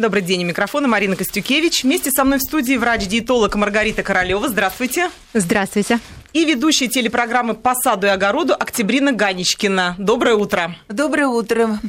Добрый день, у микрофона Марина Костюкевич. Вместе со мной в студии врач-диетолог Маргарита Королева. Здравствуйте. Здравствуйте. И ведущая телепрограммы «По саду и огороду» Октябрина Ганечкина. Доброе утро. Доброе утро.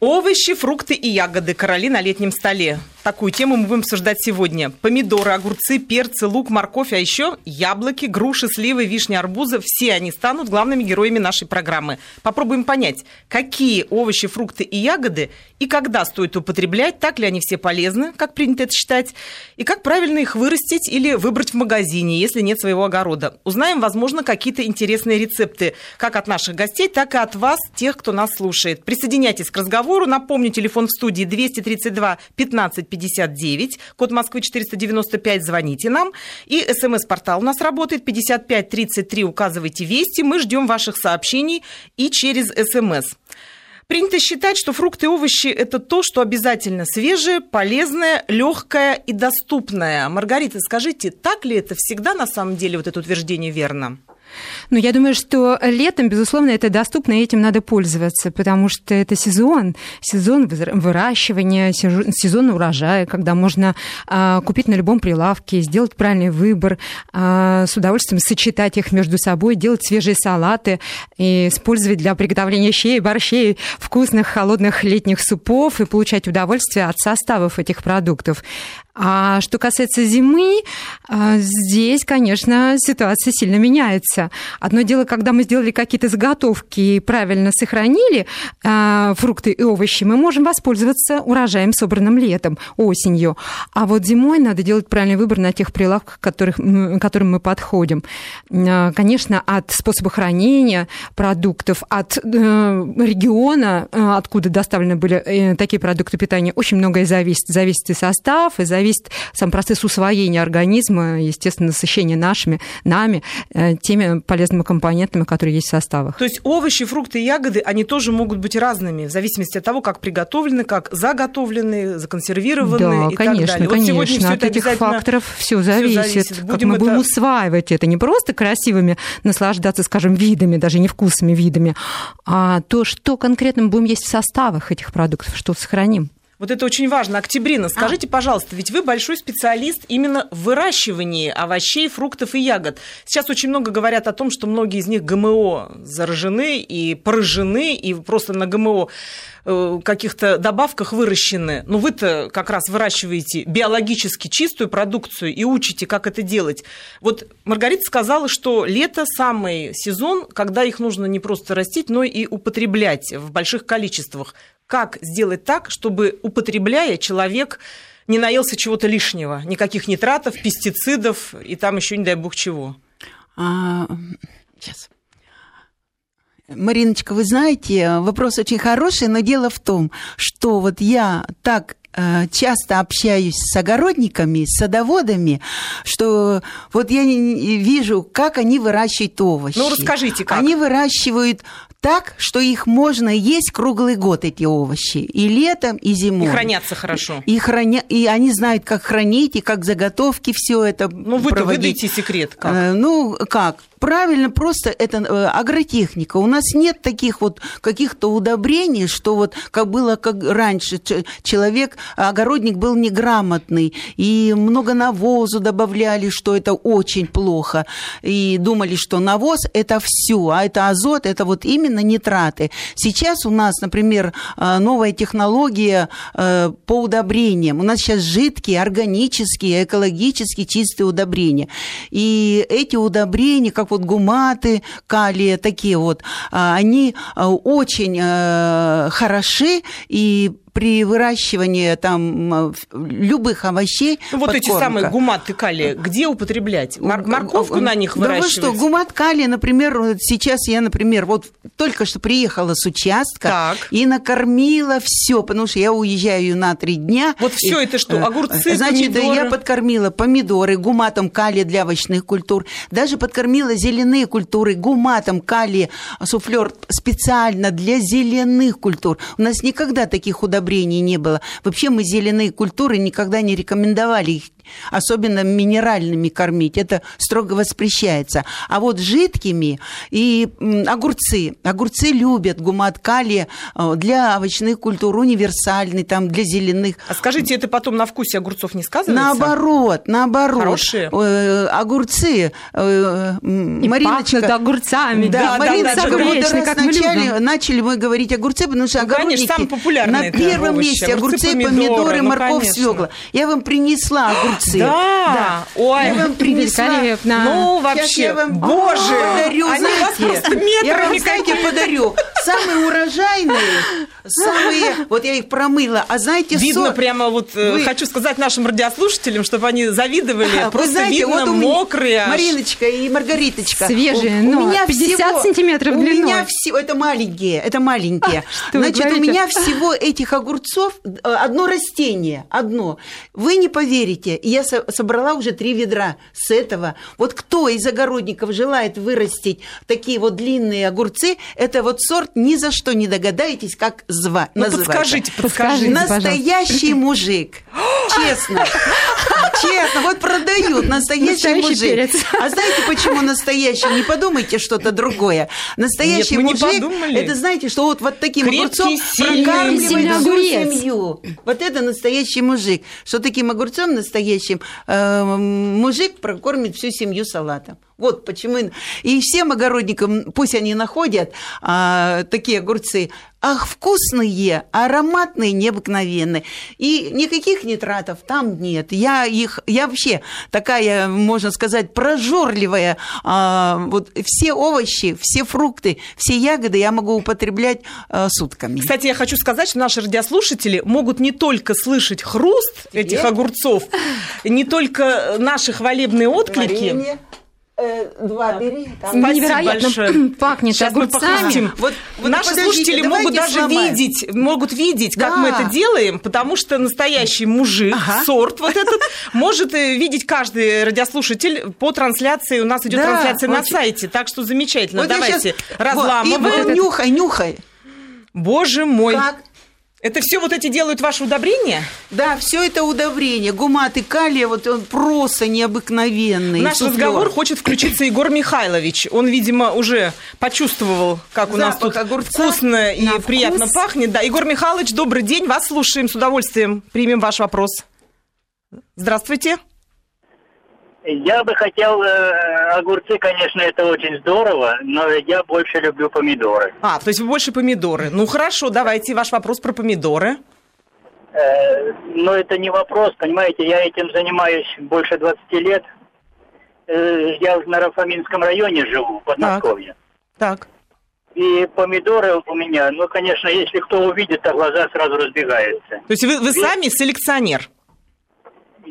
Овощи, фрукты и ягоды. Короли на летнем столе. Такую тему мы будем обсуждать сегодня. Помидоры, огурцы, перцы, лук, морковь, а еще яблоки, груши, сливы, вишни, арбузы. Все они станут главными героями нашей программы. Попробуем понять, какие овощи, фрукты и ягоды и когда стоит употреблять, так ли они все полезны, как принято это считать, и как правильно их вырастить или выбрать в магазине, если нет своего огорода. Узнаем, возможно, какие-то интересные рецепты как от наших гостей, так и от вас, тех, кто нас слушает. Присоединяйтесь к разговору. Напомню, телефон в студии 232 15 59, код Москвы 495, звоните нам. И смс-портал у нас работает 5533, указывайте вести. Мы ждем ваших сообщений и через смс. Принято считать, что фрукты и овощи – это то, что обязательно свежее, полезное, легкое и доступное. Маргарита, скажите, так ли это всегда на самом деле, вот это утверждение верно? Ну, я думаю, что летом, безусловно, это доступно, и этим надо пользоваться, потому что это сезон, сезон выращивания, сезон урожая, когда можно а, купить на любом прилавке, сделать правильный выбор, а, с удовольствием сочетать их между собой, делать свежие салаты и использовать для приготовления щей, борщей, вкусных холодных летних супов и получать удовольствие от составов этих продуктов. А что касается зимы, а, здесь, конечно, ситуация сильно меняется. Одно дело, когда мы сделали какие-то заготовки и правильно сохранили а, фрукты и овощи, мы можем воспользоваться урожаем, собранным летом, осенью. А вот зимой надо делать правильный выбор на тех прилавках, которых, к которым мы подходим. А, конечно, от способа хранения продуктов, от э, региона, откуда доставлены были э, такие продукты питания, очень многое зависит. Зависит и состав, и зависит зависит сам процесс усвоения организма, естественно, насыщение нашими, нами, э, теми полезными компонентами, которые есть в составах. То есть овощи, фрукты и ягоды, они тоже могут быть разными, в зависимости от того, как приготовлены, как заготовлены, законсервированы да, и конечно, так далее. Конечно, вот сегодня от этих факторов все зависит. Все зависит Будем как мы это... будем усваивать это, не просто красивыми наслаждаться, скажем, видами, даже не вкусными видами, а то, что конкретно мы будем есть в составах этих продуктов, что сохраним. Вот это очень важно. Октябрина, а. скажите, а. пожалуйста, ведь вы большой специалист именно в выращивании овощей, фруктов и ягод. Сейчас очень много говорят о том, что многие из них ГМО заражены и поражены, и просто на ГМО э, каких-то добавках выращены. Но вы-то как раз выращиваете биологически чистую продукцию и учите, как это делать. Вот Маргарита сказала, что лето самый сезон, когда их нужно не просто растить, но и употреблять в больших количествах как сделать так, чтобы, употребляя, человек не наелся чего-то лишнего, никаких нитратов, пестицидов и там еще, не дай бог, чего. А, сейчас. Мариночка, вы знаете, вопрос очень хороший, но дело в том, что вот я так э, часто общаюсь с огородниками, с садоводами, что вот я вижу, как они выращивают овощи. Ну, расскажите, как. Они выращивают так, что их можно есть круглый год, эти овощи. И летом, и зимой. И хранятся хорошо. И, храня... и они знают, как хранить, и как заготовки, все это Ну, вы-то выдайте секрет. Как? Э, ну, как? Правильно, просто это э, агротехника. У нас нет таких вот каких-то удобрений, что вот как было как раньше, человек, огородник был неграмотный, и много навозу добавляли, что это очень плохо, и думали, что навоз – это все, а это азот, это вот именно нитраты. Сейчас у нас, например, э, новая технология э, по удобрениям. У нас сейчас жидкие, органические, экологически чистые удобрения. И эти удобрения, как вот гуматы, калия, такие вот, а, они а, очень э, хороши и при выращивании там любых овощей. Ну, вот эти самые гуматы калия, где употреблять? Мор- морковку на них выращивать? Да вы что, гумат калия, например, сейчас я, например, вот только что приехала с участка так. и накормила все, потому что я уезжаю на три дня. Вот все это что, огурцы, Значит, помидоры? я подкормила помидоры гуматом калия для овощных культур, даже подкормила зеленые культуры гуматом калия суфлер специально для зеленых культур. У нас никогда таких удобрений удобрений не было. Вообще мы зеленые культуры никогда не рекомендовали их особенно минеральными кормить. Это строго воспрещается. А вот жидкими и огурцы. Огурцы любят гумат калия э, для овощных культур универсальный, там для зеленых. А скажите, это потом на вкусе огурцов не сказывается? Наоборот, наоборот. Хорошие? Э, огурцы. Э, и Мариночка. огурцами. Да, да Мариночка, да, да, вот раз начали, начали мы говорить огурцы, потому что ну, огородники конечно, популярные на первом овощи. месте огурцы, помидоры, помидоры ну, морковь, конечно. свекла. Я вам принесла огурцы. Да, да. Ой, я вам принесла. Ну, вообще, я вам... боже, подарю, они знаете, просто Я вам, знаете, подарю. Самые урожайные, самые, вот я их промыла, а знаете, Видно прямо вот, э, Вы... хочу сказать нашим радиослушателям, чтобы они завидовали, а, просто знаете, видно вот мокрые. Мариночка и Маргариточка. Свежие, у, у меня 50 всего, сантиметров длиной. У меня всего, это маленькие, это маленькие. А, Значит, у меня всего этих огурцов э, одно растение, одно. Вы не поверите, я собрала уже три ведра с этого. Вот кто из огородников желает вырастить такие вот длинные огурцы, это вот сорт ни за что не догадаетесь, как звать. Ну, подскажите, подскажите, Настоящий мужик. Честно. Честно, вот продают настоящий, настоящий мужик. Перец. А знаете, почему настоящий? Не подумайте что-то другое. Настоящий Нет, мужик, это знаете, что вот, вот таким Крепкий, огурцом прокармливает всю семью. Вот это настоящий мужик. Что таким огурцом настоящим э, мужик прокормит всю семью салатом. Вот почему. И всем огородникам, пусть они находят а, такие огурцы, ах, вкусные, ароматные, необыкновенные. И никаких нитратов там нет. Я их, я вообще такая, можно сказать, прожорливая. А, вот все овощи, все фрукты, все ягоды я могу употреблять а, сутками. Кстати, я хочу сказать, что наши радиослушатели могут не только слышать хруст этих огурцов, не только наши хвалебные отклики. Варенье два бери. Там. Невероятно большое. пахнет Сейчас огурцами. Вот, вот наши слушатели могут даже сломаем. видеть, могут видеть, как да. мы это делаем, потому что настоящий мужик, ага. сорт вот этот, может э, видеть каждый радиослушатель по трансляции. У нас идет да, трансляция очень. на сайте, так что замечательно. Вот Давайте сейчас... разламываем. Вот, и вы нюхай, нюхай. Боже мой. Как? Это все вот эти делают ваши удобрения? Да, все это удобрения. Гумат и калия, вот он просто необыкновенный. В наш суфлер. разговор хочет включиться Егор Михайлович. Он, видимо, уже почувствовал, как у Запах нас тут огурца вкусно и вкус. приятно пахнет. Да, Егор Михайлович, добрый день, вас слушаем, с удовольствием примем ваш вопрос. Здравствуйте. Я бы хотел, э, огурцы, конечно, это очень здорово, но я больше люблю помидоры. А, то есть вы больше помидоры. Ну хорошо, давайте ваш вопрос про помидоры. Э, но это не вопрос, понимаете, я этим занимаюсь больше 20 лет. Э, я в Нарафаминском районе живу, в Подмосковье. Так. так. И помидоры у меня, ну, конечно, если кто увидит, то глаза сразу разбегаются. То есть вы, вы сами селекционер?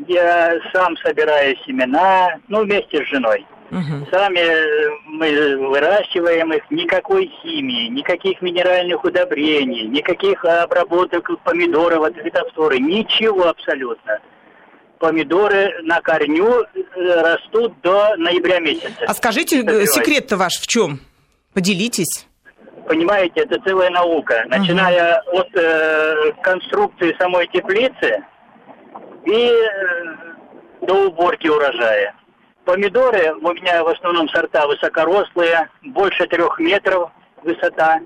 Я сам собираю семена, ну, вместе с женой. Угу. Сами э, мы выращиваем их, никакой химии, никаких минеральных удобрений, никаких обработок помидоров от фитофторы, ничего абсолютно. Помидоры на корню э, растут до ноября месяца. А скажите, э, секрет-то ваш в чем? Поделитесь. Понимаете, это целая наука. Начиная угу. от э, конструкции самой теплицы, и э, до уборки урожая. Помидоры у меня в основном сорта высокорослые, больше трех метров высота.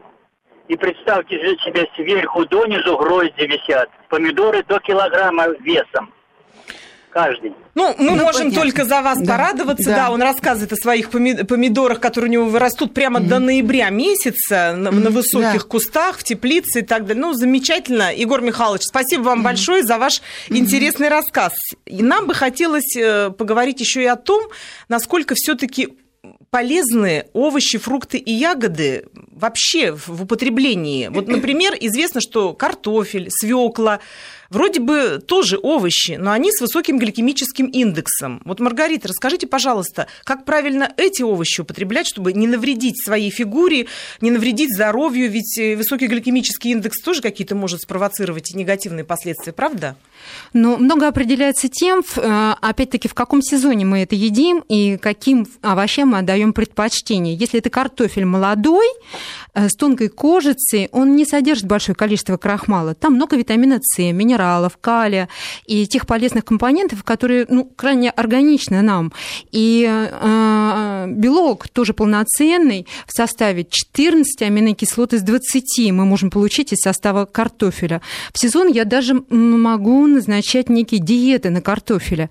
И представьте себе, сверху донизу грозди висят. Помидоры до килограмма весом каждый. Ну, мы ну, можем понятно. только за вас да. порадоваться. Да. да, он рассказывает о своих помидорах, которые у него вырастут прямо mm-hmm. до ноября месяца на, mm-hmm. на высоких да. кустах, в теплице и так далее. Ну, замечательно. Егор Михайлович, спасибо вам mm-hmm. большое за ваш mm-hmm. интересный рассказ. И нам бы хотелось э, поговорить еще и о том, насколько все-таки полезны овощи, фрукты и ягоды вообще в употреблении. Вот, например, известно, что картофель, свекла, Вроде бы тоже овощи, но они с высоким гликемическим индексом. Вот, Маргарита, расскажите, пожалуйста, как правильно эти овощи употреблять, чтобы не навредить своей фигуре, не навредить здоровью, ведь э, высокий гликемический индекс тоже какие-то может спровоцировать негативные последствия, правда? Ну, много определяется тем, э, опять-таки, в каком сезоне мы это едим и каким овощам мы отдаем предпочтение. Если это картофель молодой, э, с тонкой кожицей, он не содержит большое количество крахмала. Там много витамина С, минералов минералов, калия и тех полезных компонентов, которые ну, крайне органичны нам. И э, белок тоже полноценный в составе 14 аминокислот из 20 мы можем получить из состава картофеля. В сезон я даже могу назначать некие диеты на картофеле.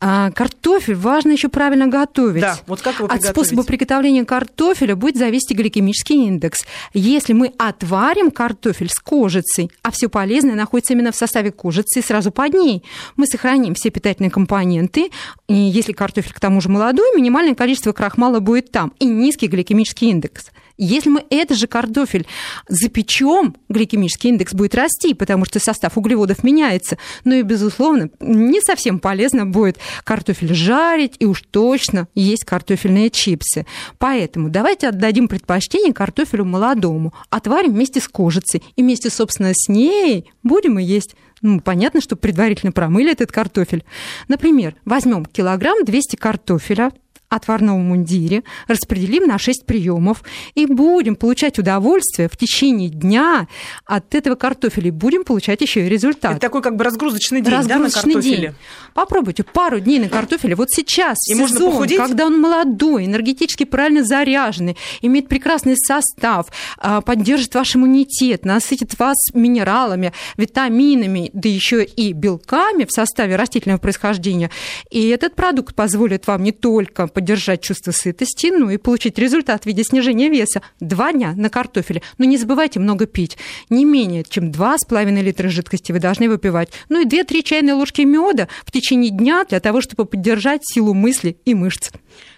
А картофель важно еще правильно готовить. Да, вот как его От способа приготовления картофеля будет зависеть гликемический индекс. Если мы отварим картофель с кожицей, а все полезное находится именно в составе кожицы, сразу под ней, мы сохраним все питательные компоненты. И если картофель к тому же молодой, минимальное количество крахмала будет там и низкий гликемический индекс. Если мы этот же картофель запечем, гликемический индекс будет расти, потому что состав углеводов меняется. Ну и, безусловно, не совсем полезно будет картофель жарить и уж точно есть картофельные чипсы. Поэтому давайте отдадим предпочтение картофелю молодому, отварим вместе с кожицей и вместе, собственно, с ней будем и есть. Ну, понятно, что предварительно промыли этот картофель. Например, возьмем килограмм 200 картофеля, отварном мундире, распределим на 6 приемов и будем получать удовольствие в течение дня от этого картофеля. И будем получать еще и результат. Это такой как бы разгрузочный день, разгрузочный да, на день. Попробуйте пару дней на картофеле. Вот сейчас, и сезон, можно похудеть? когда он молодой, энергетически правильно заряженный, имеет прекрасный состав, а, поддержит ваш иммунитет, насытит вас минералами, витаминами, да еще и белками в составе растительного происхождения. И этот продукт позволит вам не только поддержать чувство сытости, ну и получить результат в виде снижения веса. Два дня на картофеле. Но не забывайте много пить. Не менее чем 2,5 литра жидкости вы должны выпивать. Ну и 2-3 чайные ложки меда в течение дня для того, чтобы поддержать силу мысли и мышц.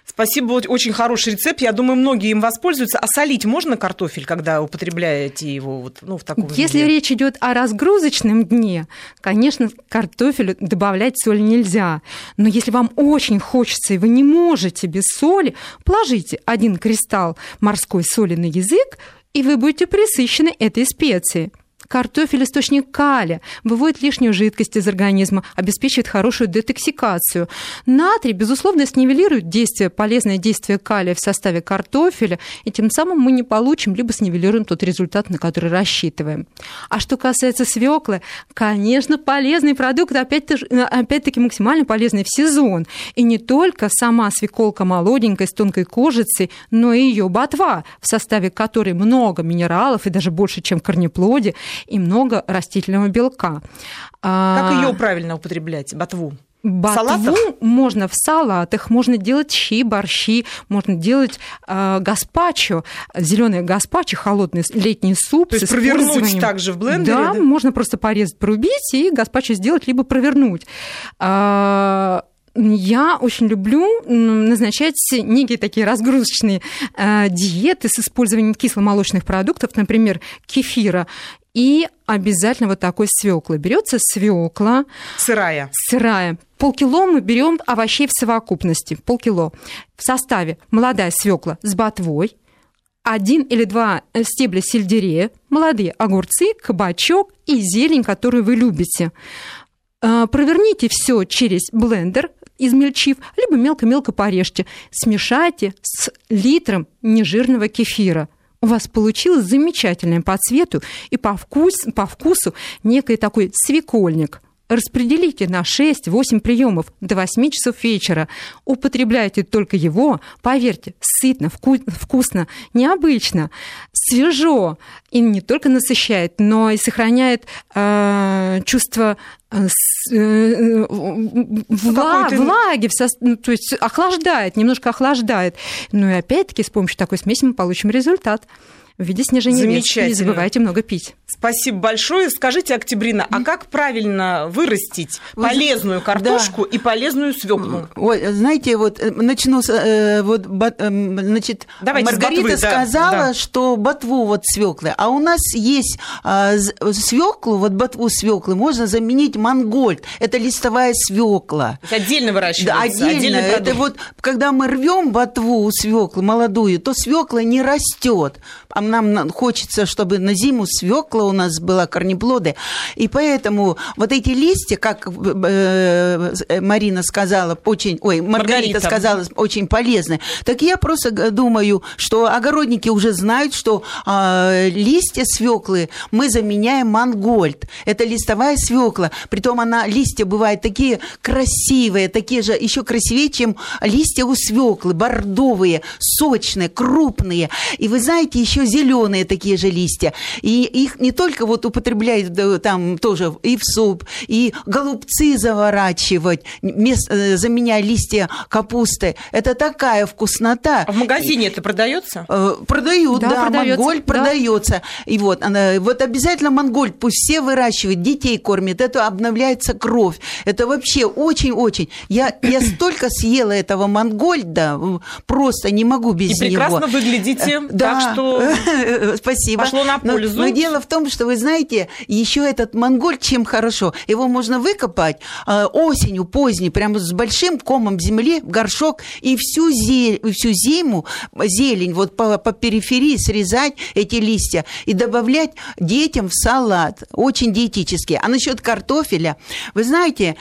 Спасибо, очень хороший рецепт. Я думаю, многие им воспользуются. А солить можно картофель, когда употребляете его вот, ну, в таком Если виде? речь идет о разгрузочном дне, конечно, картофелю добавлять соль нельзя. Но если вам очень хочется и вы не можете без соли, положите один кристалл морской соли на язык, и вы будете присыщены этой специей. Картофель – источник калия, выводит лишнюю жидкость из организма, обеспечивает хорошую детоксикацию. Натрий, безусловно, снивелирует действие, полезное действие калия в составе картофеля, и тем самым мы не получим, либо снивелируем тот результат, на который рассчитываем. А что касается свеклы, конечно, полезный продукт, опять-таки, опять максимально полезный в сезон. И не только сама свеколка молоденькая, с тонкой кожицей, но и ее ботва, в составе которой много минералов и даже больше, чем в и много растительного белка. Как ее правильно употреблять, ботву? Ботву можно в салатах, можно делать щи, борщи, можно делать э, гаспачо, зеленый гаспачо, холодный летний суп. То есть провернуть также в блендере? Да, да, можно просто порезать, порубить и гаспачо сделать, либо провернуть. А, я очень люблю назначать некие такие разгрузочные э, диеты с использованием кисломолочных продуктов, например, кефира. И обязательно вот такой свеклы. Берется свекла. Сырая. Сырая. Полкило мы берем овощей в совокупности. Полкило. В составе молодая свекла с ботвой, один или два стебля сельдерея, молодые огурцы, кабачок и зелень, которую вы любите. Э, проверните все через блендер, измельчив, либо мелко-мелко порежьте. Смешайте с литром нежирного кефира. У вас получилось замечательное по цвету и по, вкус, по вкусу некий такой свекольник – распределите на 6-8 приемов до 8 часов вечера. Употребляйте только его, поверьте, сытно, вкусно, необычно, свежо. И не только насыщает, но и сохраняет э, чувство э, э вла, влаги, ну, то есть охлаждает, немножко охлаждает. Ну и опять-таки с помощью такой смеси мы получим результат в виде снижения веса. Не забывайте много пить. Спасибо большое. Скажите, Октябрина, а как правильно вырастить полезную картошку да. и полезную свеклу? Ой, знаете, вот э, начну с э, вот э, значит, Давайте Маргарита ботвы, сказала, да. что ботву вот свеклы, а у нас есть а, свеклу, вот ботву свеклы можно заменить мангольд. Это листовая свекла. Отдельно выращивается. Да, отдельно. Это вот когда мы рвем ботву свеклы молодую, то свекла не растет. А нам хочется, чтобы на зиму свекла у нас была корнеплоды. И поэтому вот эти листья, как э, э, Марина сказала, очень, ой, Маргарита, Маргарита сказала, очень полезны. Так я просто думаю, что огородники уже знают, что э, листья свеклы мы заменяем мангольд. Это листовая свекла. Притом она, листья бывают такие красивые, такие же, еще красивее, чем листья у свеклы, бордовые, сочные, крупные. И вы знаете, еще зеленые такие же листья. И их не только вот употребляют там тоже и в суп, и голубцы заворачивать, э, заменяя листья капусты. Это такая вкуснота. А в магазине это продается? Э, продают, да, да продается, монголь да. продается. И вот, она, вот обязательно монголь пусть все выращивают, детей кормят, это обновляется кровь. Это вообще очень-очень. Я, я столько съела этого монгольда, просто не могу без и него. прекрасно выглядите, да. так что Спасибо. пошло на пользу. Но, но дело в том, что вы знаете, еще этот монголь чем хорошо, его можно выкопать э, осенью поздней, прямо с большим комом земли в горшок и всю, зель, всю зиму зелень вот по, по периферии срезать эти листья и добавлять детям в салат. Очень диетически. А насчет картофеля, вы знаете,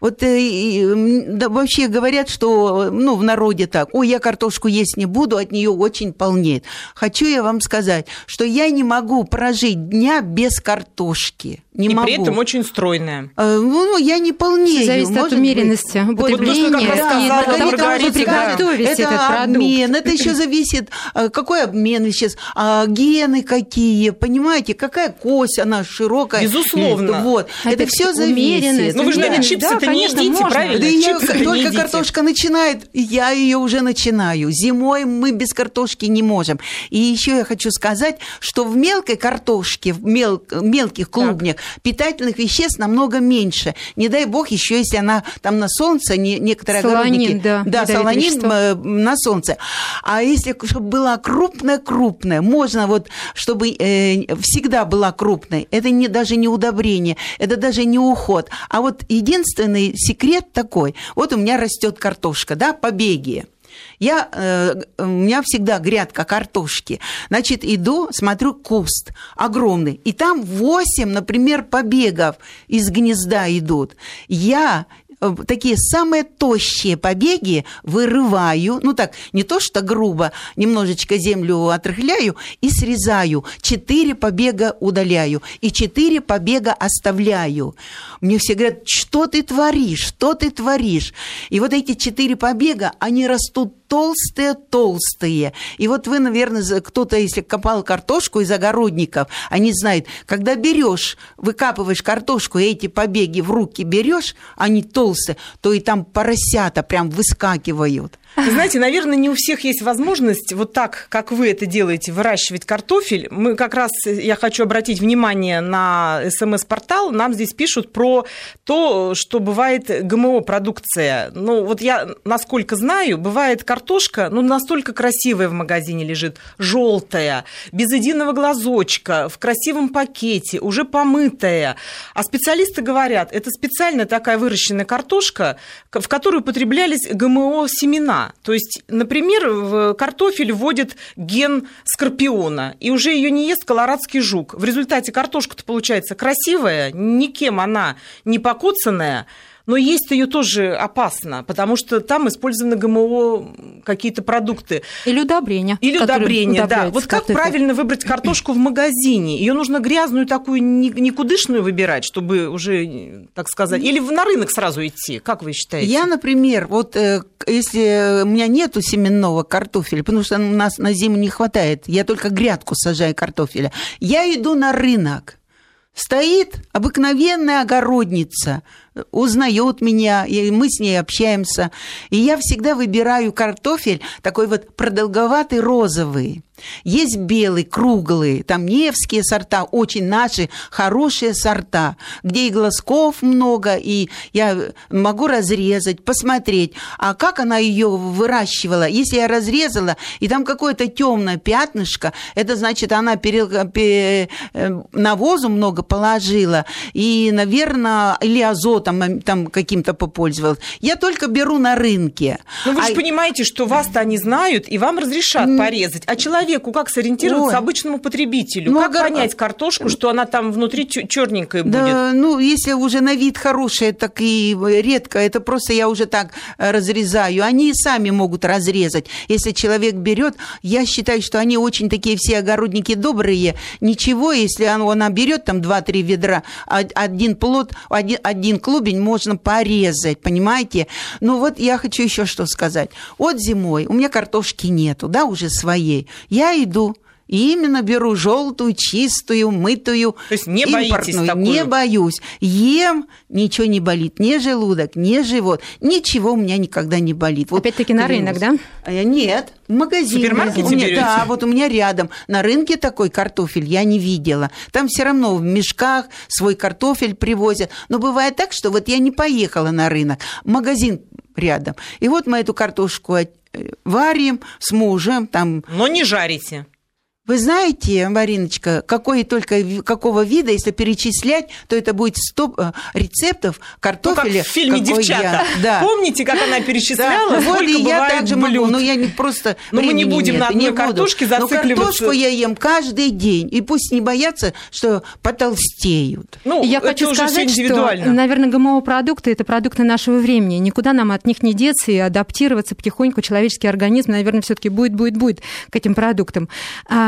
вот э, да, вообще говорят, что ну, в народе так, ой, я картошку есть не буду, от нее очень полнеет. Хочу я вам сказать, что я не могу прожить дня без картошки. Не и могу. при этом очень стройная. Э, ну, я не полнею. Все зависит от умеренности употребления. Вот, да, и приготовить это этот продукт. обмен, это еще зависит, э, какой обмен сейчас, а, гены какие, понимаете, какая кость, она широкая. Безусловно. Вот. Это, это все зависит. Ну, вы же, наверное, чипсы-то да, не едите, можно. правильно? Да я, только картошка начинает, я ее уже начинаю. Зимой мы без картошки не можем. И еще я хочу сказать, что в мелкой картошке, в мел, мелких клубнях, питательных веществ намного меньше. Не дай бог еще, если она там на солнце, не, некоторые солонин, огородники... Да, да солонин э, на солнце. А если чтобы была крупная-крупная, можно вот, чтобы э, всегда была крупной, это не, даже не удобрение, это даже не уход. А вот единственный секрет такой, вот у меня растет картошка, да, побеги. Я, э, у меня всегда грядка картошки. Значит, иду, смотрю куст огромный. И там 8, например, побегов из гнезда идут. Я Э, такие самые тощие побеги вырываю, ну так, не то что грубо, немножечко землю отрыхляю и срезаю. Четыре побега удаляю и четыре побега оставляю. Мне все говорят, что ты творишь, что ты творишь? И вот эти четыре побега, они растут толстые-толстые. И вот вы, наверное, кто-то, если копал картошку из огородников, они знают, когда берешь, выкапываешь картошку, и эти побеги в руки берешь, они толстые, то и там поросята прям выскакивают. Знаете, наверное, не у всех есть возможность вот так, как вы это делаете, выращивать картофель. Мы как раз, я хочу обратить внимание на СМС-портал. Нам здесь пишут про то, что бывает ГМО-продукция. Ну, вот я, насколько знаю, бывает картошка, ну, настолько красивая в магазине лежит, желтая, без единого глазочка, в красивом пакете, уже помытая. А специалисты говорят, это специально такая выращенная картошка, в которую употреблялись ГМО-семена. То есть, например, в картофель вводит ген скорпиона, и уже ее не ест колорадский жук. В результате картошка-то получается красивая, никем она не покоцанная, но есть ее тоже опасно, потому что там использованы ГМО какие-то продукты. Или удобрения. Или удобрения, да. Вот как правильно выбрать картошку в магазине? Ее нужно грязную такую, никудышную выбирать, чтобы уже, так сказать, или на рынок сразу идти? Как вы считаете? Я, например, вот э, если у меня нету семенного картофеля, потому что у нас на зиму не хватает, я только грядку сажаю картофеля, я иду на рынок. Стоит обыкновенная огородница – узнает меня, и мы с ней общаемся. И я всегда выбираю картофель такой вот продолговатый розовый. Есть белый, круглый, там невские сорта, очень наши хорошие сорта, где и глазков много, и я могу разрезать, посмотреть, а как она ее выращивала. Если я разрезала, и там какое-то темное пятнышко, это значит, она э, навозу много положила, и, наверное, или азот там, там каким-то попользовалась. Я только беру на рынке. Ну вы А- же понимаете, что вас-то они знают и вам разрешат М. порезать. А человеку как сориентироваться Ой. обычному потребителю? Ну, как огор- понять картошку, что она там внутри черненькая будет? Да, ну, если уже на вид хорошее, так и редко, это просто я уже так э, разрезаю. Они и сами могут разрезать. Если человек берет, я считаю, что они очень такие все огородники добрые. Ничего, если он, она берет там 2-3 ведра, один плод, один, один клубень можно порезать, понимаете? Ну вот я хочу еще что сказать. Вот зимой у меня картошки нету, да, уже своей. Я иду и именно беру желтую, чистую, мытую, То есть не боитесь импортную. такую? Не боюсь. Ем, ничего не болит. Ни желудок, ни живот. Ничего у меня никогда не болит. Вот Опять-таки на рынок, да? А я- Нет, в магазине. В супермаркете У меня- берете? Да, вот у меня рядом. На рынке такой картофель я не видела. Там все равно в мешках свой картофель привозят. Но бывает так, что вот я не поехала на рынок. Магазин рядом. И вот мы эту картошку э, варим с мужем, там Но не жарите. Вы знаете, Мариночка, какой только какого вида, если перечислять, то это будет 100 э, рецептов Ну, как картофеля. в фильме «Девчата». я- Да. Помните, как она перечисляла, Да, сколько и я также блюд? могу, но я не просто Но мы не будем нет, на не одной буду. картошке Но зацикливаться. картошку я ем каждый день, и пусть не боятся, что потолстеют. Ну, Я это хочу уже сказать, что, индивидуально. наверное, ГМО-продукты – это продукты нашего времени. Никуда нам от них не деться и адаптироваться потихоньку. Человеческий организм, наверное, все таки будет, будет, будет к этим продуктам.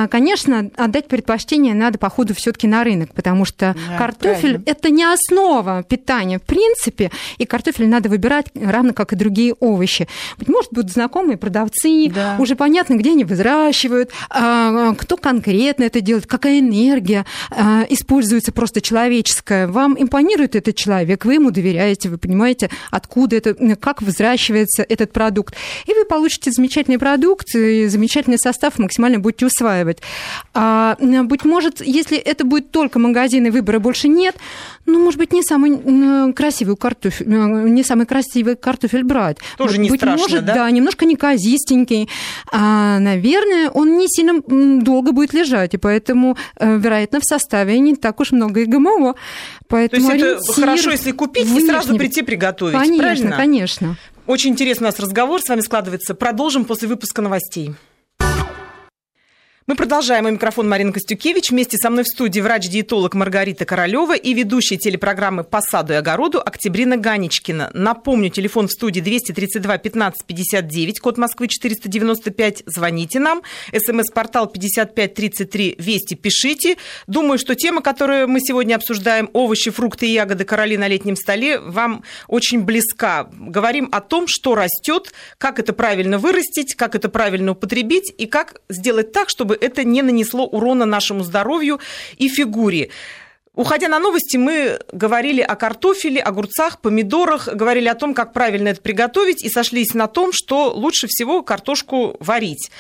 А, конечно, отдать предпочтение надо, по ходу, все таки на рынок, потому что Да, картофель правильно. – это не основа питания в принципе, и картофель надо выбирать, равно как и другие овощи. Быть может, будут знакомые продавцы, Да. уже понятно, где они выращивают, а, кто конкретно это делает, какая энергия а, используется просто человеческая. Вам импонирует этот человек, вы ему доверяете, вы понимаете, откуда это, как взращивается этот продукт. И вы получите замечательный продукт, и замечательный состав, максимально будете усваивать. А, быть может, если это будет только магазин и выбора больше нет, ну, может быть, не самый красивый картофель, не самый красивый картофель брать. Тоже Может не быть, страшно, может, да? да, немножко неказистенький. А, наверное, он не сильно долго будет лежать, и поэтому, э, вероятно, в составе не так уж много и ГМО. То Поэтому есть это хорошо, если купить и сразу прийти приготовить, Конечно, правильно? конечно. Очень интересный у нас разговор с вами складывается. Продолжим после выпуска новостей. Мы продолжаем. У микрофона Марина Костюкевич. Вместе со мной в студии врач-диетолог Маргарита Королева и ведущая телепрограммы «По саду и огороду» Октябрина Ганечкина. Напомню, телефон в студии 232 15 59, код Москвы 495. Звоните нам. СМС-портал 5533 Вести пишите. Думаю, что тема, которую мы сегодня обсуждаем, овощи, фрукты и ягоды короли на летнем столе, вам очень близка. Говорим о том, что растет, как это правильно вырастить, как это правильно употребить и как сделать так, чтобы это не нанесло урона нашему здоровью и фигуре. Уходя на новости, мы говорили о картофеле, огурцах, помидорах, говорили о том, как правильно это приготовить, и сошлись на том, что лучше всего картошку варить.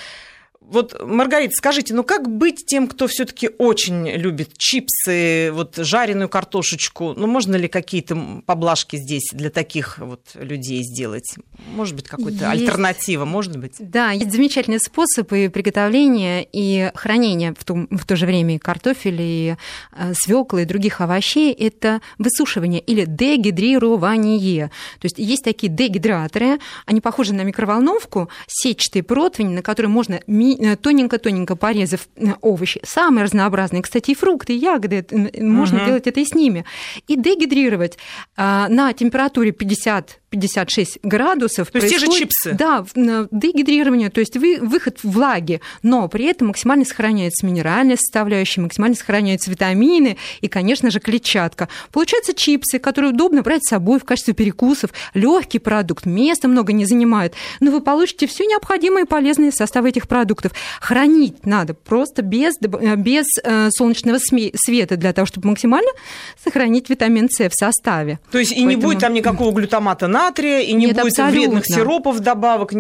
Вот, Маргарита, скажите, ну как быть тем, кто все-таки очень любит чипсы, вот жареную картошечку? Ну можно ли какие-то поблажки здесь для таких вот людей сделать? Может быть, какая-то альтернатива, может быть? Да, есть замечательные способы приготовления и хранения в, том, в то же время и картофеля, и э, свеклы, и других овощей. Это высушивание или дегидрирование. То есть есть такие дегидраторы, они похожи на микроволновку, сетчатый противень, на который можно ми- тоненько-тоненько порезав э, овощи, самые разнообразные, кстати, и фрукты, и ягоды, э, можно Мгм. делать это и с ними, и дегидрировать на температуре 50 56 градусов. То есть те же чипсы? Да, дегидрирование, то есть вы, выход влаги, но при этом максимально сохраняется минеральная составляющая, максимально сохраняются витамины и, конечно же, клетчатка. Получаются чипсы, которые удобно брать с собой в качестве перекусов. Легкий продукт, места много не занимает, но вы получите все необходимые и полезные составы этих продуктов. Хранить надо просто без, э, без э, солнечного света для того, чтобы максимально сохранить витамин С в составе. То есть и не Поэтому- будет там никакого глютамата натрия, и не Нет, будет абсолютно. вредных сиропов добавок.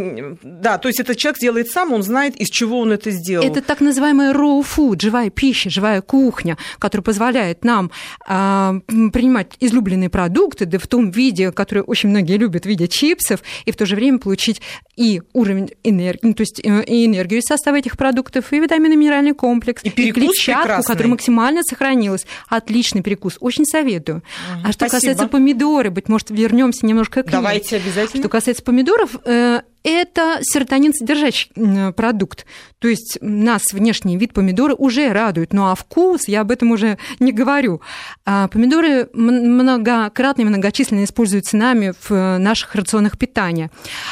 Да, то есть этот человек делает сам, он знает, из чего он это сделал. Это так называемая raw food, живая пища, живая кухня, которая позволяет нам м, принимать излюбленные продукты, да в том виде, который очень многие любят, в виде чипсов, и в то же время получить и уровень энергии, ну, то есть э, и энергию из состав этих продуктов и витаминно-минеральный комплекс, и, и клетчатку, прекрасный. которая максимально сохранилась. Отличный перекус, очень советую. Угу, а что спасибо. касается помидоры, быть может, вернемся немножко к ним. Давайте обязательно. Что касается помидоров, э, это серотонин содержащий продукт. То есть нас внешний вид помидоры уже радует, ну а вкус, я об этом уже не говорю. А помидоры многократно и многочисленно используются нами в наших рационах питания.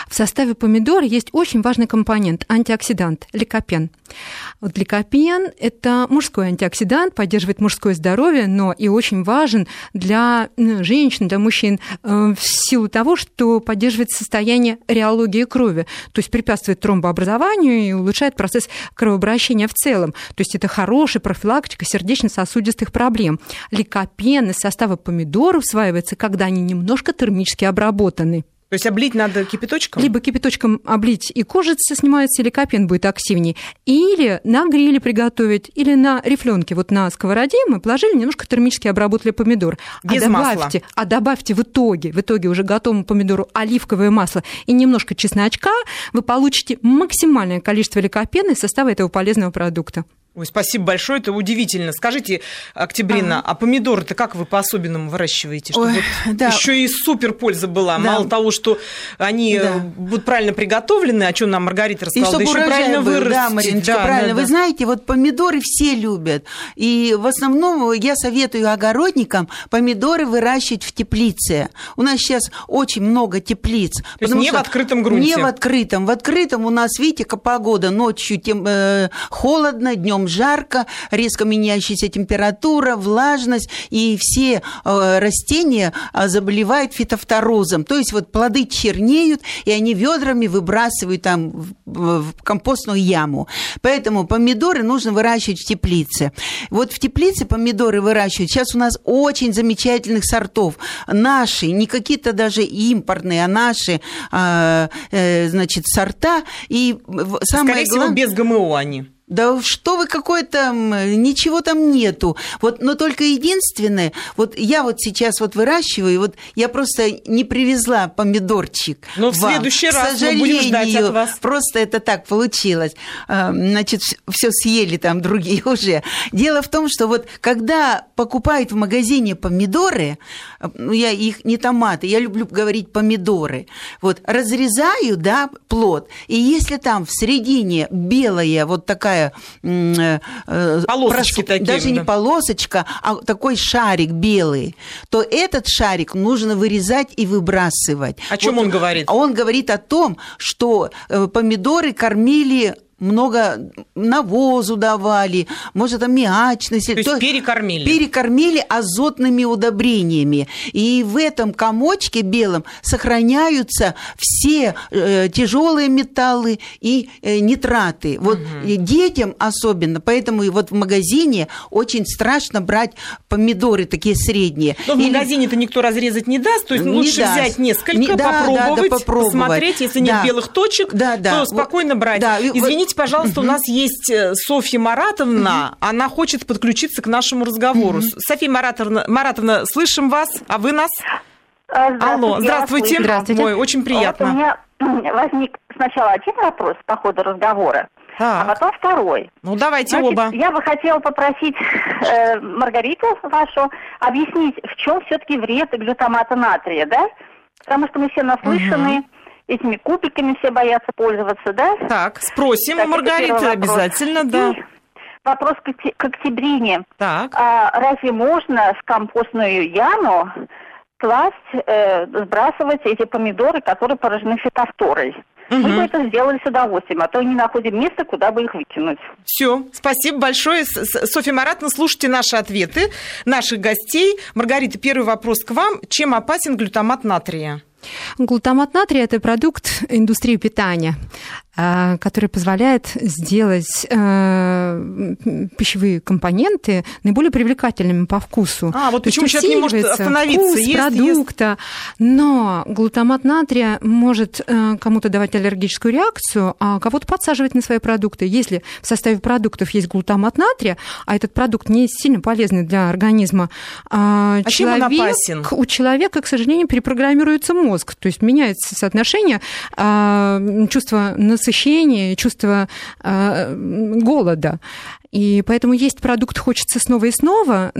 В составе помидора есть очень важный компонент – антиоксидант – ликопен. Вот ликопен – это мужской антиоксидант, поддерживает мужское здоровье, но и очень важен для женщин, для мужчин в силу того, что поддерживает состояние реологии крови, то есть препятствует тромбообразованию и улучшает процесс кровообращения в целом. То есть это хорошая профилактика сердечно-сосудистых проблем. Ликопен из состава помидоров усваивается, когда они немножко термически обработаны. То есть облить надо кипяточком? Либо кипяточком облить, и кожица снимается, или копен будет активнее. Или на гриле приготовить, или на рифленке, вот на сковороде мы положили, немножко термически обработали помидор. Без а добавьте, масла. А добавьте в итоге, в итоге уже готовому помидору оливковое масло и немножко чесночка, вы получите максимальное количество ликопена из состава этого полезного продукта. Ой, спасибо большое, это удивительно. Скажите, Октябрина, ага. а помидоры-то как вы по-особенному выращиваете? Чтобы Ой, вот да. еще и супер польза была. Да. Мало того, что они Да. будут правильно приготовлены, о чем нам Маргарита И рассказала, да чтобы еще правильно был, вырастить. да, Мариночка, Да, правильно. да, Вы да. знаете, вот помидоры все любят. И в основном я советую огородникам помидоры выращивать в теплице. У нас сейчас очень много теплиц. То есть не в открытом грунте. Не в открытом. В открытом у нас, видите, погода. Ночью тем, э, холодно, днем жарко, резко меняющаяся температура, влажность, и все э, растения э, заболевают фитофторозом. То есть вот плоды чернеют, и они ведрами выбрасывают там в, компостную яму. Поэтому помидоры нужно выращивать в теплице. Вот в теплице помидоры выращивают. Сейчас у нас очень замечательных сортов. Наши, не какие-то даже импортные, а наши, э, э, значит, сорта. И самое Скорее всего, главное... без ГМО они. Да что вы какой там, ничего там нету. Вот, но только единственное, вот я вот сейчас вот выращиваю, вот я просто не привезла помидорчик. Но в следующий К раз мы будем ждать от сожалению, вас. Просто это так получилось. А, Значит, все съели там другие уже. Дело в том, что вот когда покупают в магазине помидоры, ну, я их не томаты, я люблю говорить помидоры, вот разрезаю, да, плод, и если там в середине белая вот такая... м, э, э, Полосочки прос- такие, Даже не да. полосочка, а такой шарик белый, то этот шарик нужно вырезать и выбрасывать. О чем он говорит? Он говорит о том, что э, помидоры кормили много навозу давали, может, аммиачность. То есть перекормили. Перекормили азотными удобрениями. И в этом комочке белом сохраняются все э, тяжелые металлы и э, нитраты. Вот и детям особенно. Поэтому и вот в магазине очень страшно брать помидоры такие средние. Но в Или- магазине-то никто разрезать не даст, то есть Не лучше даст. взять несколько, Не- да, да, да, попробовать, попробовать. посмотреть, если нет Да. белых точек, Да, да. то спокойно брать. да, и вот- Извините, пожалуйста, у нас есть э, Софья Маратовна, она хочет подключиться к нашему разговору. Софья Маратовна, Маратовна, слышим вас, а вы нас? А, Здравствуйте, Алло, здравствуйте. Здравствуйте. Ой, очень Вот у приятно. меня возник сначала один вопрос по ходу разговора, а Так, потом второй. ну давайте Значит, оба. я бы хотела попросить э, Маргариту вашу объяснить, в чем все-таки вред глютамата натрия, да? Потому что мы все наслышаны, этими кубиками все боятся пользоваться, да? Так, спросим Так, у Маргариты обязательно, да. И вопрос к, октябрине. Так. А разве можно в компостную яму класть, э, сбрасывать эти помидоры, которые поражены фитофторой? Мы Мгм. бы это сделали с удовольствием, а то не находим места, куда бы их выкинуть. Все, спасибо большое. С- с- Софья Маратовна, слушайте наши ответы наших гостей. Маргарита, первый вопрос к вам. Чем опасен глютамат натрия? Глутамат натрия – это продукт индустрии питания, который позволяет сделать э, пищевые компоненты наиболее привлекательными по вкусу. А, вот То почему человек не может остановиться, вкус ест, ест. продукта. Но глутамат натрия может э, кому-то давать аллергическую реакцию, а кого-то подсаживать на свои продукты. Если в составе продуктов есть глутамат натрия, а этот продукт не сильно полезный для организма, а А чем он человек, опасен? у человека, к сожалению, перепрограммируется мозг, то есть меняется соотношение а, чувства насыщения насыщения, чувство э, голода. И поэтому есть продукт хочется снова и снова,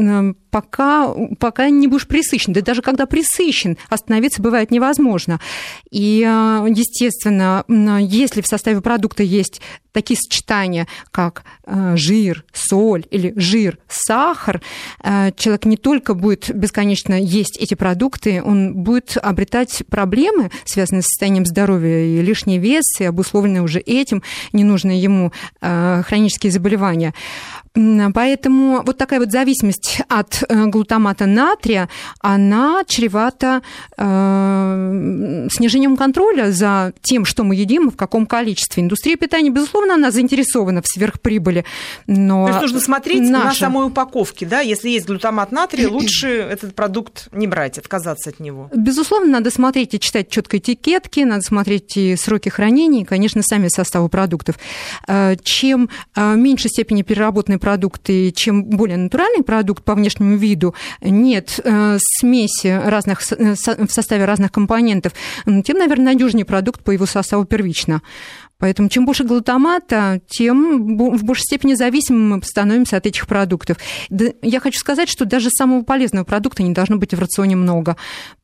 пока, пока не будешь присыщен. Да даже когда присыщен, остановиться бывает невозможно. И, э, естественно, если в составе продукта есть такие сочетания, как э, жир, соль или жир, сахар, э, человек не только будет бесконечно есть эти продукты, он будет обретать проблемы, связанные с состоянием здоровья, и лишний вес, и обусловленные уже этим, ненужные ему хронические заболевания. Поэтому вот такая вот зависимость от э, глутамата натрия, она чревата э, снижением контроля за тем, что мы едим и в каком количестве. Индустрия питания, безусловно, она заинтересована в сверхприбыли. Но То есть нужно смотреть наша... на самой упаковке, да? Если есть глутамат натрия, лучше этот продукт не брать, отказаться от него. Безусловно, надо смотреть и читать четко этикетки, надо смотреть и сроки хранения, и, конечно, сами составы продуктов. Э, чем э, меньше степени переработанной продукты, чем более натуральный продукт по внешнему виду, нет э, смеси разных, э, в составе разных компонентов, тем, наверное, надежнее продукт по его составу первично. Поэтому чем больше глутамата, тем в большей степени зависимым мы становимся от этих продуктов. Я хочу сказать, что даже самого полезного продукта не должно быть в рационе много.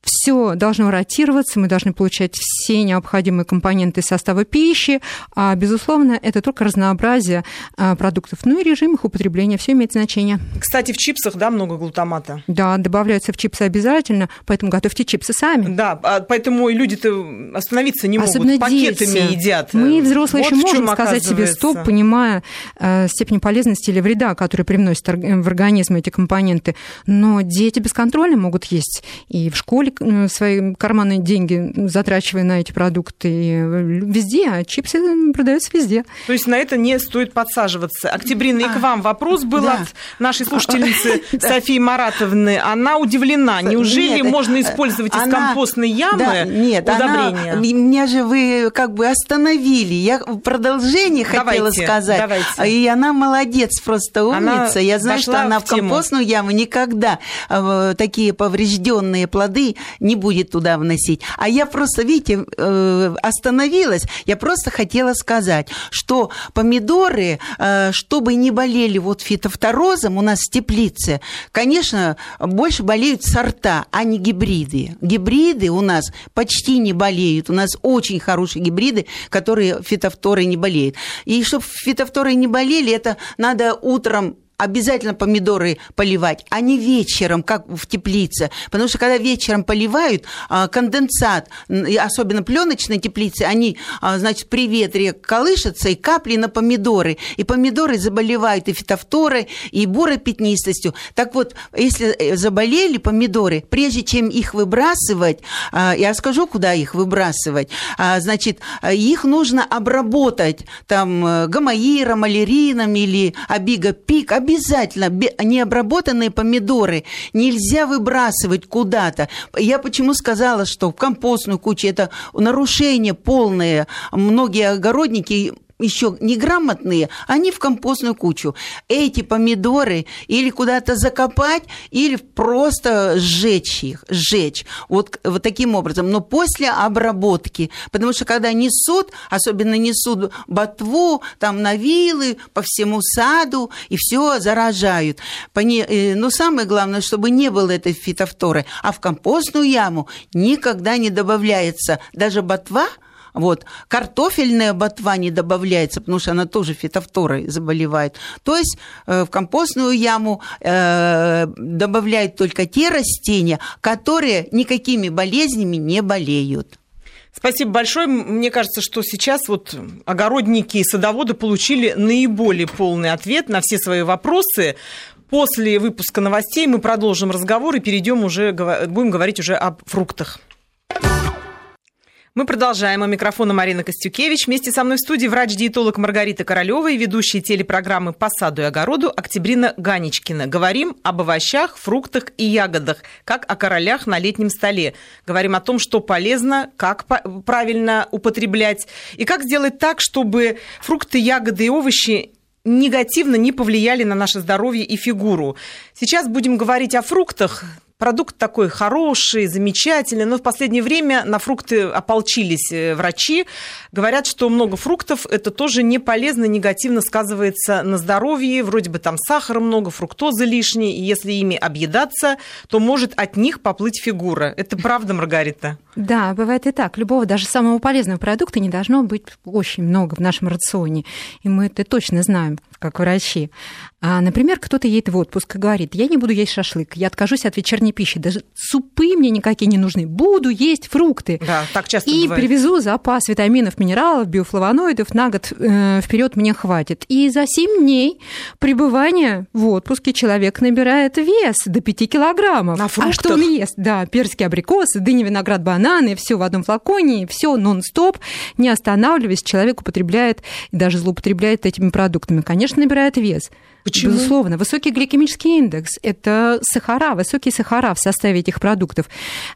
Все должно ротироваться, мы должны получать все необходимые компоненты состава пищи, а, безусловно, это только разнообразие а, продуктов. Ну и режим их употребления, все имеет значение. Кстати, в чипсах, да, много глутамата? Да, добавляются в чипсы обязательно, поэтому готовьте чипсы сами. Да, а поэтому люди-то остановиться не могут, Особенно пакетами дети. едят. Мы взрослые вот еще можем сказать себе стоп, понимая э, степень полезности или вреда, который привносят в организм эти компоненты. Но дети бесконтрольно могут есть и в школе э, свои карманные деньги затрачивая на эти продукты и везде, а чипсы продаются везде. То есть на это не стоит подсаживаться. Октябрина, и к а, вам вопрос был да. от нашей слушательницы Софии Маратовны. Она удивлена. Неужели нет, можно использовать она, из компостной ямы да, нет, удобрения? Она, меня же вы как бы остановили Лили, я продолжение давайте, хотела сказать. Давайте. И она молодец, просто умница. Она я знаю, что она в, в компостную яму никогда э, такие поврежденные плоды не будет туда вносить. А я просто, видите, э, остановилась. Я просто хотела сказать, что помидоры, э, чтобы не болели вот фитофторозом у нас в теплице, конечно, больше болеют сорта, а не гибриды. Гибриды у нас почти не болеют. У нас очень хорошие гибриды, которые фитофторой не болеет. И чтобы фитофторой не болели, это надо утром обязательно помидоры поливать, а не вечером, как в теплице. Потому что когда вечером поливают, а, конденсат, особенно пленочные теплицы, они, а, значит, при ветре колышутся и капли на помидоры. И помидоры заболевают и фитофторой, и буропятнистостью. Так вот, если э, заболели помидоры, прежде чем их выбрасывать, а, я скажу, куда их выбрасывать, значит, их нужно обработать там э, гамаиром, малерином или абиго-пик, обязательно необработанные помидоры нельзя выбрасывать куда-то. Я почему сказала, что в компостную кучу это нарушение полное. Многие огородники еще неграмотные, они в компостную кучу. Эти помидоры или куда-то закопать, или просто сжечь их, сжечь. Вот, вот таким образом. Но после обработки, потому что когда несут, особенно несут ботву, там на вилы, по всему саду, и все заражают. Э, но самое главное, чтобы не было этой фитофторы. А в компостную яму никогда не добавляется даже ботва – вот. Картофельная ботва не добавляется, потому что она тоже фитофторой заболевает. То есть э, в компостную яму э, добавляют только те растения, которые никакими болезнями не болеют. Спасибо большое. Мне кажется, что сейчас вот огородники и садоводы получили наиболее полный ответ на все свои вопросы. После выпуска новостей мы продолжим разговор и перейдем уже, будем говорить уже о фруктах. Мы продолжаем. У микрофона Марина Костюкевич. Вместе со мной в студии врач-диетолог Маргарита Королева и ведущая телепрограммы «По саду и огороду» Октябрина Ганечкина. Говорим об овощах, фруктах и ягодах, как о королях на летнем столе. Говорим о том, что полезно, как правильно употреблять и как сделать так, чтобы фрукты, ягоды и овощи негативно не повлияли на наше здоровье и фигуру. Сейчас будем говорить о фруктах продукт такой хороший, замечательный, но в последнее время на фрукты ополчились э, врачи. Говорят, что много фруктов – это тоже не полезно, негативно сказывается на здоровье. Вроде бы там сахара много, фруктозы лишние, и если ими объедаться, то может от них поплыть фигура. Это правда, Маргарита? Да, бывает и так. Любого, даже самого полезного продукта не должно быть очень много в нашем рационе. И мы это точно знаем, как врачи. А, например, кто-то едет в отпуск и говорит, я не буду есть шашлык, я откажусь от вечерней пищи, даже супы мне никакие не нужны, буду есть фрукты. Да, так часто И бывает. привезу запас витаминов, минералов, биофлавоноидов на год э, вперед мне хватит. И за 7 дней пребывания в отпуске человек набирает вес до 5 килограммов. На а что фруктах? он ест? Да, персики, абрикосы, дыни, виноград, бананы, все в одном флаконе, все нон-стоп, не останавливаясь, человек употребляет и даже злоупотребляет этими продуктами. Конечно, набирает вес. Почему? Безусловно. Высокий гликемический индекс – это сахара, высокие сахара в составе этих продуктов.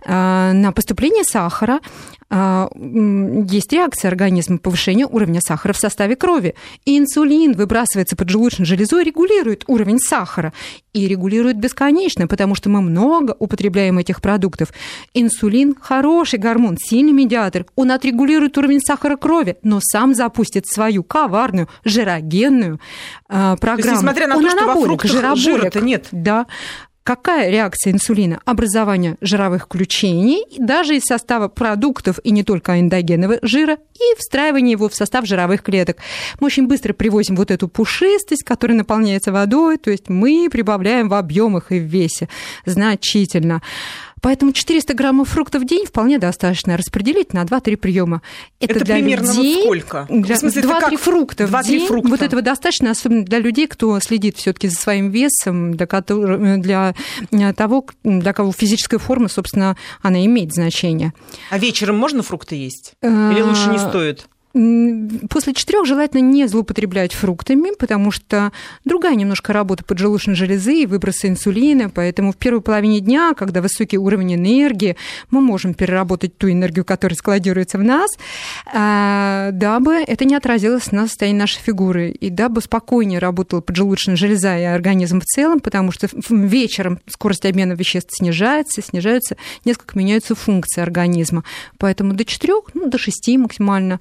А, На поступление сахара есть реакция организма повышения уровня сахара в составе крови. И инсулин выбрасывается поджелудочной железой, регулирует уровень сахара. И регулирует бесконечно, потому что мы много употребляем этих продуктов. Инсулин – хороший гормон, сильный медиатор. Он отрегулирует уровень сахара крови, но сам запустит свою коварную жирогенную а, программу. несмотря на Он то, что во фруктах жироболик. жира-то нет. Да. Какая реакция инсулина? Образование жировых включений, даже из состава продуктов и не только эндогенного жира, и встраивание его в состав жировых клеток. Мы очень быстро привозим вот эту пушистость, которая наполняется водой, то есть мы прибавляем в объемах и в весе значительно. Поэтому 400 граммов фруктов в день вполне достаточно распределить на 2-3 приема. Это для примерно вот людей, сколько? Для В смысле, это 2-3 как? фрукта в 2-3 день. фрукта. Вот этого достаточно, особенно для людей, кто следит все-таки за своим весом, для, которого- для того, для кого физическая форма, собственно, она имеет значение. А вечером можно фрукты есть? Или лучше не стоит? После четырех желательно не злоупотреблять фруктами, потому что другая немножко работа поджелудочной железы и выбросы инсулина, поэтому в первой половине дня, когда высокий уровень энергии, мы можем переработать ту энергию, которая складируется в нас, а, дабы это не отразилось на состоянии нашей фигуры, и дабы спокойнее работала поджелудочная железа и организм в целом, потому что вечером скорость обмена веществ снижается, снижаются, несколько меняются функции организма. Поэтому до 4, ну, до 6 максимально.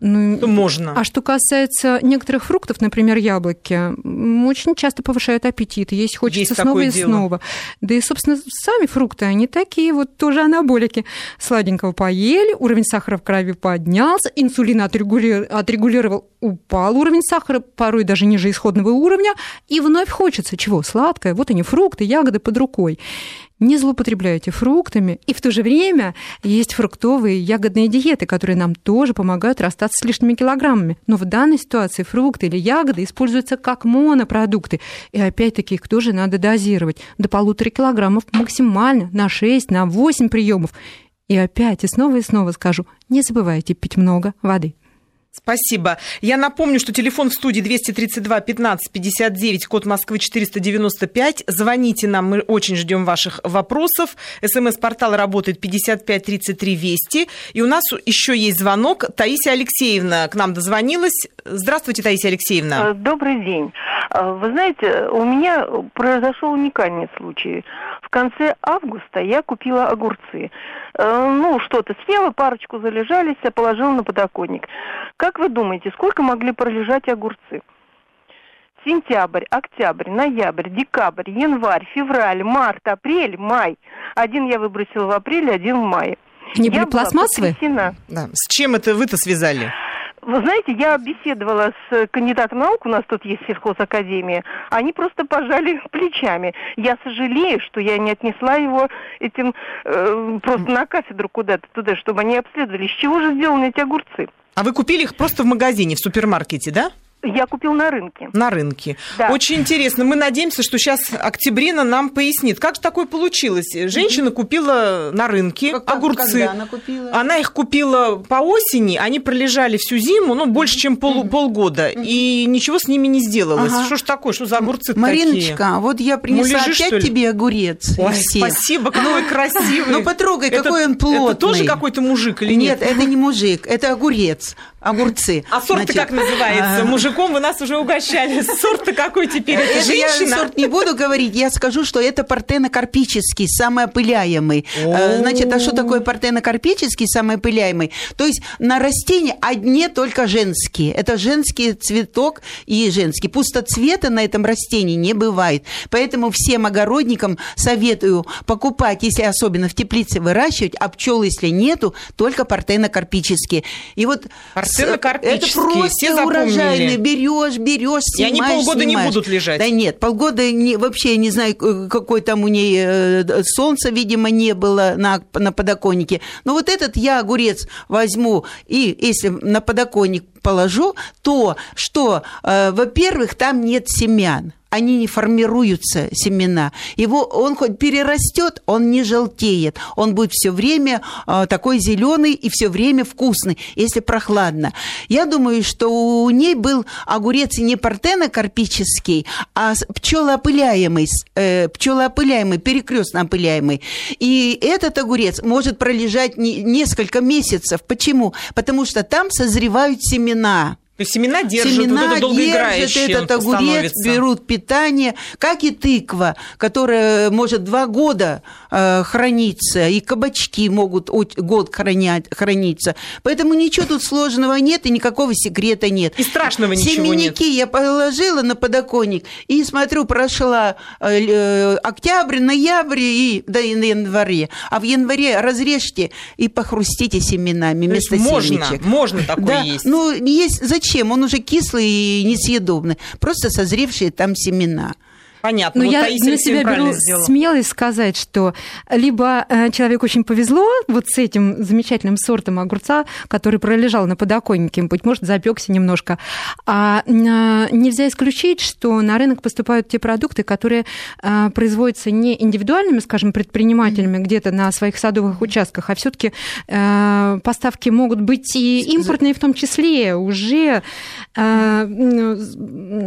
Ну, Ну, Можно. а что касается некоторых фруктов, например, яблоки, очень часто повышают аппетит, есть хочется Есть снова и дело. снова. Да и, собственно, сами фрукты, они такие вот тоже анаболики. Сладенького поели, уровень сахара в крови поднялся, инсулин отрегули- отрегулировал, упал уровень сахара, порой даже ниже исходного уровня, и вновь хочется чего? Сладкое. Вот они, фрукты, ягоды под рукой. Не злоупотребляйте фруктами. И в то же время есть фруктовые ягодные диеты, которые нам тоже помогают расстаться с лишними килограммами. Но в данной ситуации фрукты или ягоды используются как монопродукты. И опять-таки их тоже надо дозировать. До полутора килограммов максимально на 6, на 8 приемов. И опять, и снова и снова скажу, не забывайте пить много воды. Спасибо. Я напомню, что телефон в студии 232 15 59, код Москвы 495. Звоните нам, мы очень ждем ваших вопросов. СМС-портал работает 55 33 Вести. И у нас еще есть звонок. Таисия Алексеевна к нам дозвонилась. Здравствуйте, Таисия Алексеевна. Э, Добрый день. Э, Вы знаете, у меня произошел уникальный случай. В конце августа я купила огурцы. Э, Ну, что-то съела, парочку залежались, я положила на подоконник. Как вы думаете, сколько могли пролежать огурцы? Сентябрь, октябрь, ноябрь, декабрь, январь, февраль, март, апрель, май. Один я выбросила в апреле, один в мае. Они Я были пластмассовые? потрясена. Да. С чем это вы-то связали? Вы знаете, я беседовала с кандидатом наук, у нас тут есть сельхозакадемия, они просто пожали плечами. Я сожалею, что я не отнесла его этим э, просто на кафедру куда-то туда, чтобы они обследовали, из чего же сделаны эти огурцы. А вы купили их просто в магазине, в супермаркете, да? Я купил на рынке. На рынке. Да. Очень интересно. Мы надеемся, что сейчас Октябрина нам пояснит, как же такое получилось. Женщина купила на рынке Как- огурцы. когда она купила? Она их купила по осени, они пролежали всю зиму, ну, больше, чем пол- полгода, и ничего с ними не сделалось. Ага. Что ж такое, что за огурцы такие? Мариночка, вот я принесла лежишь, что опять тебе огурец. Ой, спасибо, какой красивый. Ну, потрогай, какой он плотный. Это тоже какой-то мужик или нет? Нет, это не мужик, это огурец. Огурцы. А сорт как называется? А... Мужиком вы нас уже угощали. Сорт какой теперь? Это, это женщина? Я сорт не буду говорить, я скажу, что это партенокарпический, самый опыляемый. Э, значит, а что такое партенокарпический, самый опыляемый? То есть на растении одни только женские. Это женский цветок и женский. Пустоцвета на этом растении не бывает. Поэтому всем огородникам советую покупать, если особенно в теплице выращивать, а пчел, если нету, только партенокарпические. И вот Парцинокарпические, это просто все урожайные. Берешь, берешь, снимаешь, И они полгода снимаешь. не будут лежать? Да нет, полгода не, вообще я не знаю, какой там у ней э, солнца, видимо, не было на, на подоконнике. Но вот этот я огурец возьму и если на подоконник положу, то что, э, во-первых, там нет семян они не формируются, семена. Его, он хоть перерастет, он не желтеет. Он будет все время э, такой зеленый и все время вкусный, если прохладно. Я думаю, что у ней был огурец не партенокарпический, а пчелоопыляемый, э, пчелоопыляемый, перекрестно опыляемый. И этот огурец может пролежать не, несколько месяцев. Почему? Потому что там созревают семена. То есть семена держат, семена вот это держат, этот огурец, становится. берут питание, как и тыква, которая может два года э, храниться, и кабачки могут год хранять, храниться. Поэтому ничего тут сложного нет, и никакого секрета нет. И страшного ничего Семенники нет. я положила на подоконник, и смотрю, прошла э, э, октябрь, ноябрь и до января. А в январе разрежьте и похрустите семенами вместо можно, семечек. Можно такое да, есть. Ну, есть. Зачем? Он уже кислый и несъедобный. Просто созревшие там семена. Понятно. Но вот я Таисия на себя беру сделала. смелость сказать, что либо э, человеку очень повезло вот с этим замечательным сортом огурца, который пролежал на подоконнике, быть может, запекся немножко. А э, нельзя исключить, что на рынок поступают те продукты, которые э, производятся не индивидуальными, скажем, предпринимателями где-то на своих садовых участках, а все-таки поставки могут быть и импортные в том числе, уже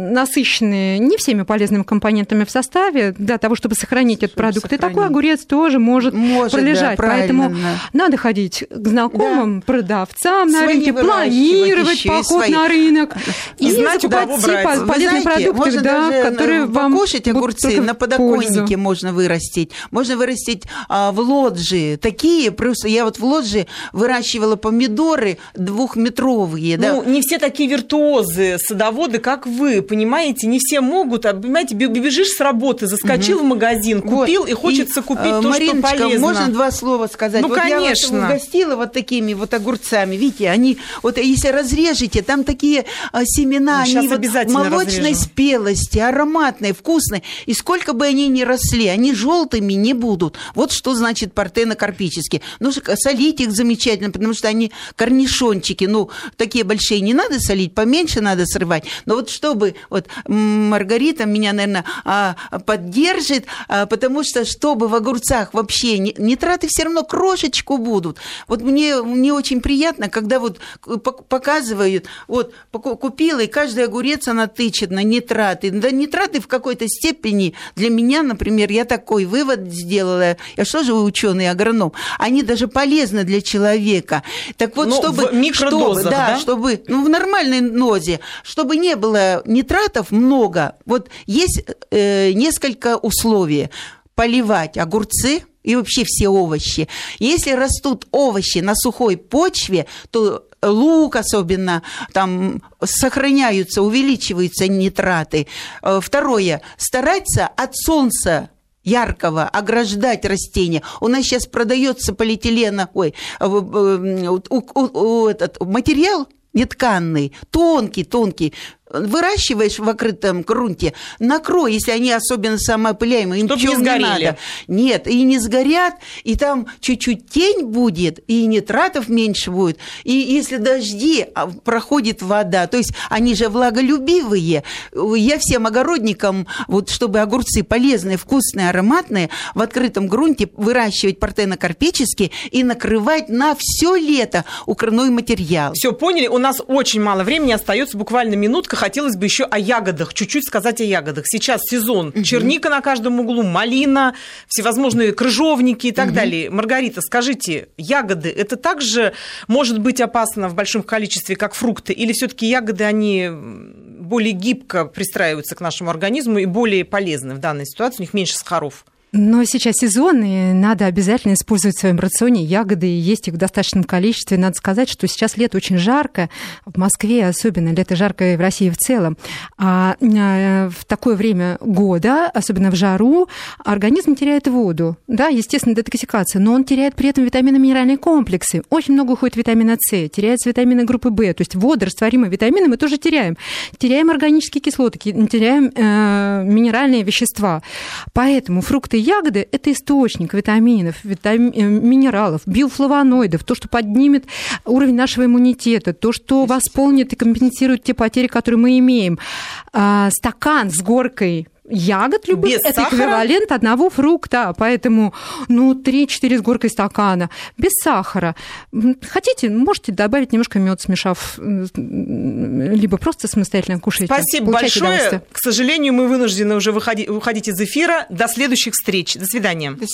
насыщенные не всеми полезными компонентами в составе для того, чтобы сохранить этот продукт. Сохранить. И такой огурец тоже может, может пролежать. Да, Поэтому надо ходить к знакомым да. продавцам на рынке, планировать поход свои. на рынок и, знать, брать. полезные знаете, продукты, да, которые вам покушать огурцы на подоконнике пользу. можно вырастить. Можно вырастить а, в лоджии. Такие, просто я вот в лоджии выращивала помидоры двухметровые. Ну, да. не все такие виртуозы, садоводы, как вы, понимаете, не все могут, а, понимаете, бежишь с работы, заскочил угу. в магазин, купил, вот. и хочется и, купить э, то, Мариночка, что полезно. можно два слова сказать? Ну, вот конечно. я вас угостила вот такими вот огурцами. Видите, они, вот если разрежете, там такие а, семена, ну, они вот молочной разрежем. спелости, ароматные, вкусные. И сколько бы они ни росли, они желтыми не будут. Вот что значит партенокарпические. Ну, солить их замечательно, потому что они корнишончики, ну, такие большие не надо солить, поменьше надо срывать. Но вот чтобы, вот Маргарита меня, наверное, а, поддержит, а, потому что чтобы в огурцах вообще нитраты все равно крошечку будут. Вот мне, мне очень приятно, когда вот показывают, вот купила, и каждый огурец она тычет на нитраты. Да нитраты в какой-то степени для меня, например, я такой вывод сделала, я что же ученый агроном, они даже полезны для человека. Так вот, ну, чтобы... В микродозах, чтобы, да, да? чтобы, ну, в нормальной нозе, чтобы не было нитратов много. Вот есть э, несколько условий. Поливать огурцы и вообще все овощи. Если растут овощи на сухой почве, то лук особенно, там сохраняются, увеличиваются нитраты. Э, второе, стараться от солнца яркого, ограждать растения. У нас сейчас продается полиэтилена, ой, э, э, этот материал нетканный, тонкий, тонкий, выращиваешь в открытом грунте, накрой, если они особенно самоопыляемые, им ничего не, сгорели. не надо. Нет, и не сгорят, и там чуть-чуть тень будет, и нитратов меньше будет. И если дожди, а, проходит вода, то есть они же влаголюбивые. Я всем огородникам, вот чтобы огурцы полезные, вкусные, ароматные, в открытом грунте выращивать партенокарпические и накрывать на все лето укрывной материал. Все поняли, у нас очень мало времени остается, буквально минутка хотелось бы еще о ягодах, чуть-чуть сказать о ягодах. Сейчас сезон. Угу. Черника на каждом углу, малина, всевозможные крыжовники и так угу. далее. Маргарита, скажите, ягоды это также может быть опасно в большом количестве, как фрукты, или все-таки ягоды, они более гибко пристраиваются к нашему организму и более полезны в данной ситуации, у них меньше сахаров? Но сейчас сезон, и надо обязательно использовать в своем рационе ягоды, и есть их в достаточном количестве. Надо сказать, что сейчас лето очень жарко, в Москве особенно, лето жаркое в России в целом. А э, в такое время года, особенно в жару, организм теряет воду. Да, естественно, детоксикация, но он теряет при этом витаминно-минеральные комплексы. Очень много уходит витамина С, теряются витамины группы В, то есть водорастворимые витамины мы тоже теряем. Теряем органические кислоты, теряем э, минеральные вещества. Поэтому фрукты и ягоды – это источник витаминов, витами... Э, минералов, биофлавоноидов, то, что поднимет уровень нашего иммунитета, то, что восполнит и компенсирует те потери, которые мы имеем. А, стакан с горкой ягод любых без это сахара? эквивалент одного фрукта, поэтому ну 3-4 с горкой стакана без сахара. Хотите, можете добавить немножко мед, смешав, либо просто самостоятельно кушать. Спасибо большое. К сожалению, мы вынуждены уже выходить, выходить из эфира. До следующих встреч. До свидания. До свидания.